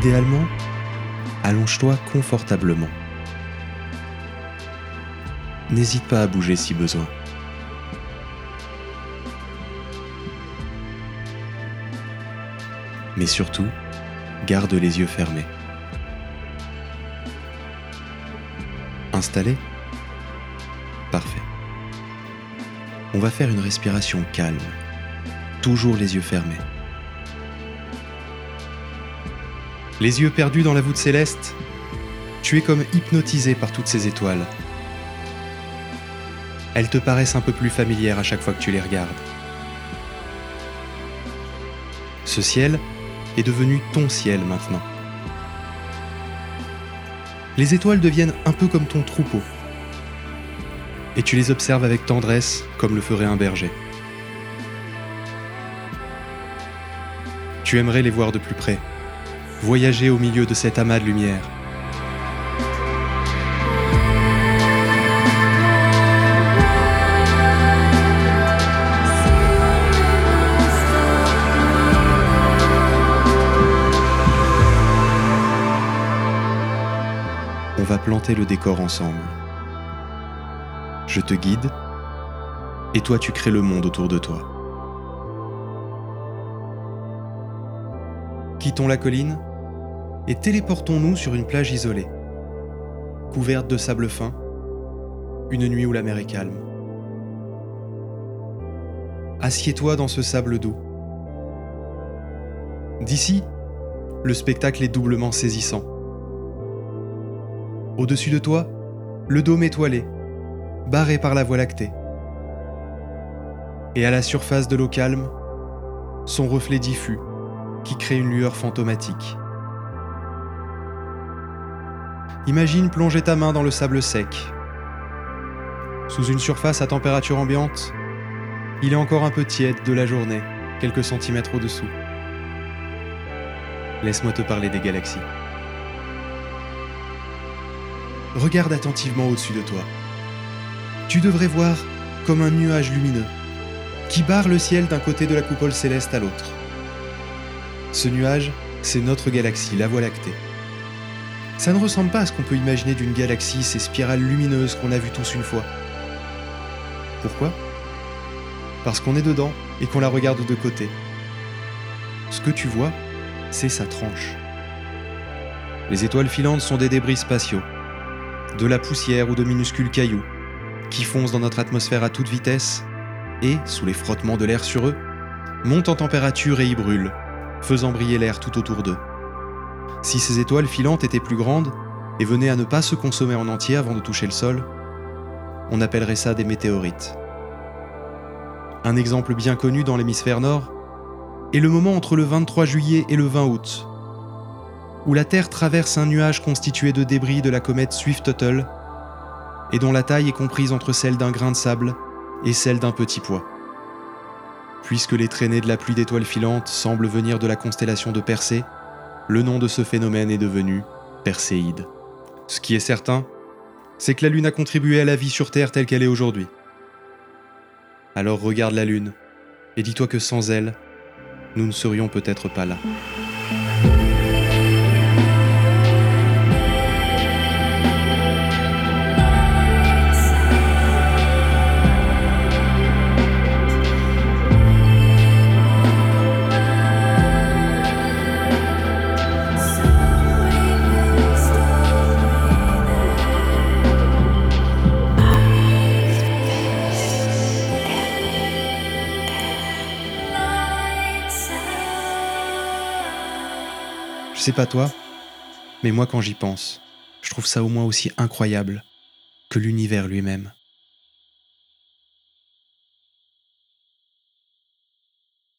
Idéalement, allonge-toi confortablement. N'hésite pas à bouger si besoin. Mais surtout, garde les yeux fermés. Installé? Parfait. On va faire une respiration calme, toujours les yeux fermés. Les yeux perdus dans la voûte céleste, tu es comme hypnotisé par toutes ces étoiles. Elles te paraissent un peu plus familières à chaque fois que tu les regardes. Ce ciel est devenu ton ciel maintenant. Les étoiles deviennent un peu comme ton troupeau. Et tu les observes avec tendresse comme le ferait un berger. Tu aimerais les voir de plus près, voyager au milieu de cet amas de lumière. On va planter le décor ensemble. Je te guide et toi tu crées le monde autour de toi. Quittons la colline et téléportons-nous sur une plage isolée, couverte de sable fin, une nuit où la mer est calme. Assieds-toi dans ce sable doux. D'ici, le spectacle est doublement saisissant. Au-dessus de toi, le dôme étoilé, barré par la voie lactée. Et à la surface de l'eau calme, son reflet diffus qui crée une lueur fantomatique. Imagine plonger ta main dans le sable sec. Sous une surface à température ambiante, il est encore un peu tiède de la journée, quelques centimètres au-dessous. Laisse-moi te parler des galaxies. Regarde attentivement au-dessus de toi. Tu devrais voir comme un nuage lumineux qui barre le ciel d'un côté de la coupole céleste à l'autre. Ce nuage, c'est notre galaxie, la Voie lactée. Ça ne ressemble pas à ce qu'on peut imaginer d'une galaxie, ces spirales lumineuses qu'on a vues tous une fois. Pourquoi? Parce qu'on est dedans et qu'on la regarde de côté. Ce que tu vois, c'est sa tranche. Les étoiles filantes sont des débris spatiaux, de la poussière ou de minuscules cailloux, qui foncent dans notre atmosphère à toute vitesse et, sous les frottements de l'air sur eux, montent en température et y brûlent, faisant briller l'air tout autour d'eux. Si ces étoiles filantes étaient plus grandes et venaient à ne pas se consommer en entier avant de toucher le sol, on appellerait ça des météorites. Un exemple bien connu dans l'hémisphère nord est le moment entre le 23 juillet et le 20 août, où la Terre traverse un nuage constitué de débris de la comète Swift-Tuttle et dont la taille est comprise entre celle d'un grain de sable et celle d'un petit pois. Puisque les traînées de la pluie d'étoiles filantes semblent venir de la constellation de Persée, le nom de ce phénomène est devenu Perséide. Ce qui est certain, c'est que la Lune a contribué à la vie sur Terre telle qu'elle est aujourd'hui. Alors regarde la Lune et dis-toi que sans elle, nous ne serions peut-être pas là. Je sais pas toi, mais moi quand j'y pense, je trouve ça au moins aussi incroyable que l'univers lui-même.